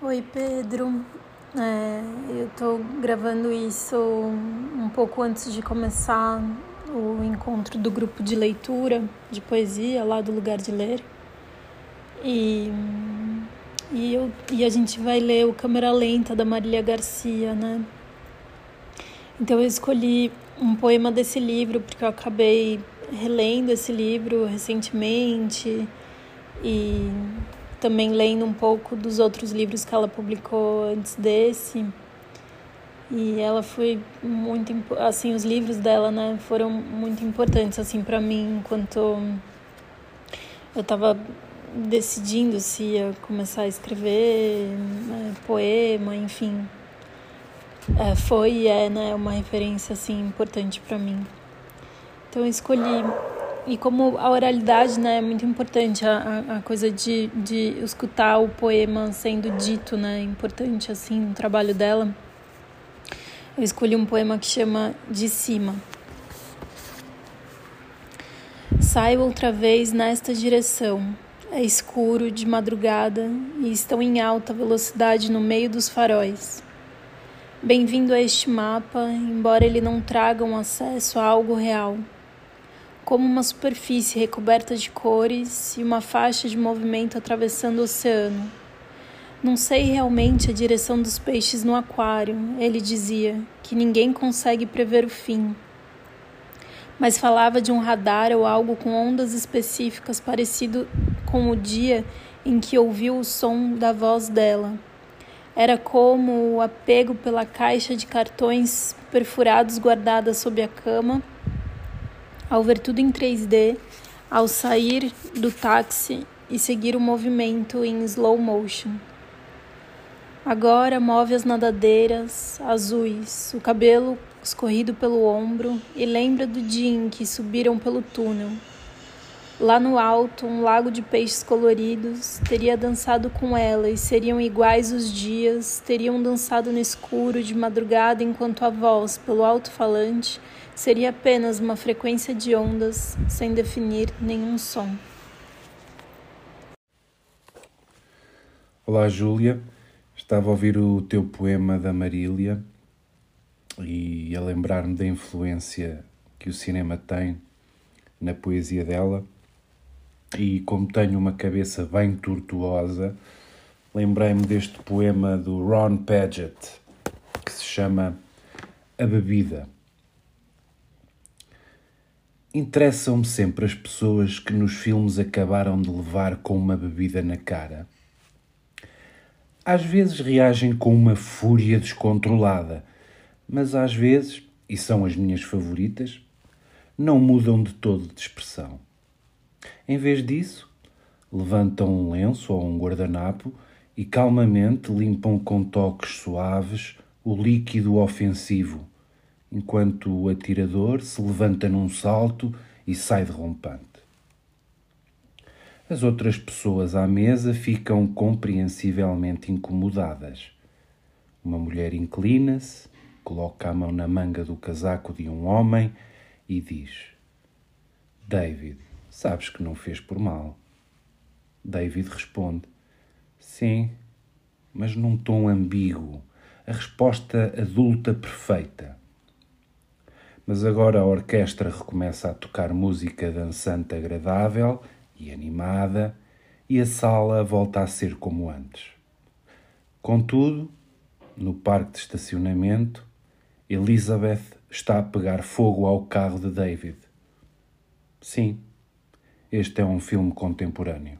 Oi, Pedro. É, eu estou gravando isso um pouco antes de começar o encontro do grupo de leitura de poesia lá do Lugar de Ler. E, e, eu, e a gente vai ler o Câmera Lenta da Marília Garcia, né? Então eu escolhi um poema desse livro porque eu acabei relendo esse livro recentemente e também lendo um pouco dos outros livros que ela publicou antes desse. E ela foi muito assim, os livros dela, né, foram muito importantes assim para mim enquanto eu estava decidindo se ia começar a escrever né, poema, enfim. É, foi e é, né, uma referência assim importante para mim. Então eu escolhi e como a oralidade né, é muito importante, a, a coisa de, de escutar o poema sendo dito, né, é importante assim no trabalho dela. Eu escolhi um poema que chama De Cima. Saio outra vez nesta direção. É escuro de madrugada e estão em alta velocidade no meio dos faróis. Bem-vindo a este mapa, embora ele não traga um acesso a algo real como uma superfície recoberta de cores e uma faixa de movimento atravessando o oceano. Não sei realmente a direção dos peixes no aquário, ele dizia, que ninguém consegue prever o fim. Mas falava de um radar ou algo com ondas específicas parecido com o dia em que ouviu o som da voz dela. Era como o apego pela caixa de cartões perfurados guardada sob a cama ao ver tudo em 3D, ao sair do táxi e seguir o movimento em slow motion. Agora move as nadadeiras azuis, o cabelo escorrido pelo ombro e lembra do dia em que subiram pelo túnel. Lá no alto, um lago de peixes coloridos teria dançado com ela e seriam iguais os dias, teriam dançado no escuro de madrugada enquanto a voz, pelo alto-falante, seria apenas uma frequência de ondas sem definir nenhum som. Olá, Júlia. Estava a ouvir o teu poema da Marília e a lembrar-me da influência que o cinema tem na poesia dela. E como tenho uma cabeça bem tortuosa, lembrei-me deste poema do Ron Paget que se chama A Bebida. Interessam-me sempre as pessoas que nos filmes acabaram de levar com uma bebida na cara. Às vezes reagem com uma fúria descontrolada, mas às vezes, e são as minhas favoritas, não mudam de todo de expressão. Em vez disso, levantam um lenço ou um guardanapo e calmamente limpam com toques suaves o líquido ofensivo enquanto o atirador se levanta num salto e sai derrompante. As outras pessoas à mesa ficam compreensivelmente incomodadas. Uma mulher inclina-se, coloca a mão na manga do casaco de um homem e diz: David, sabes que não fez por mal. David responde: Sim, mas num tom ambíguo, a resposta adulta perfeita. Mas agora a orquestra recomeça a tocar música dançante agradável e animada e a sala volta a ser como antes. Contudo, no parque de estacionamento, Elizabeth está a pegar fogo ao carro de David. Sim, este é um filme contemporâneo.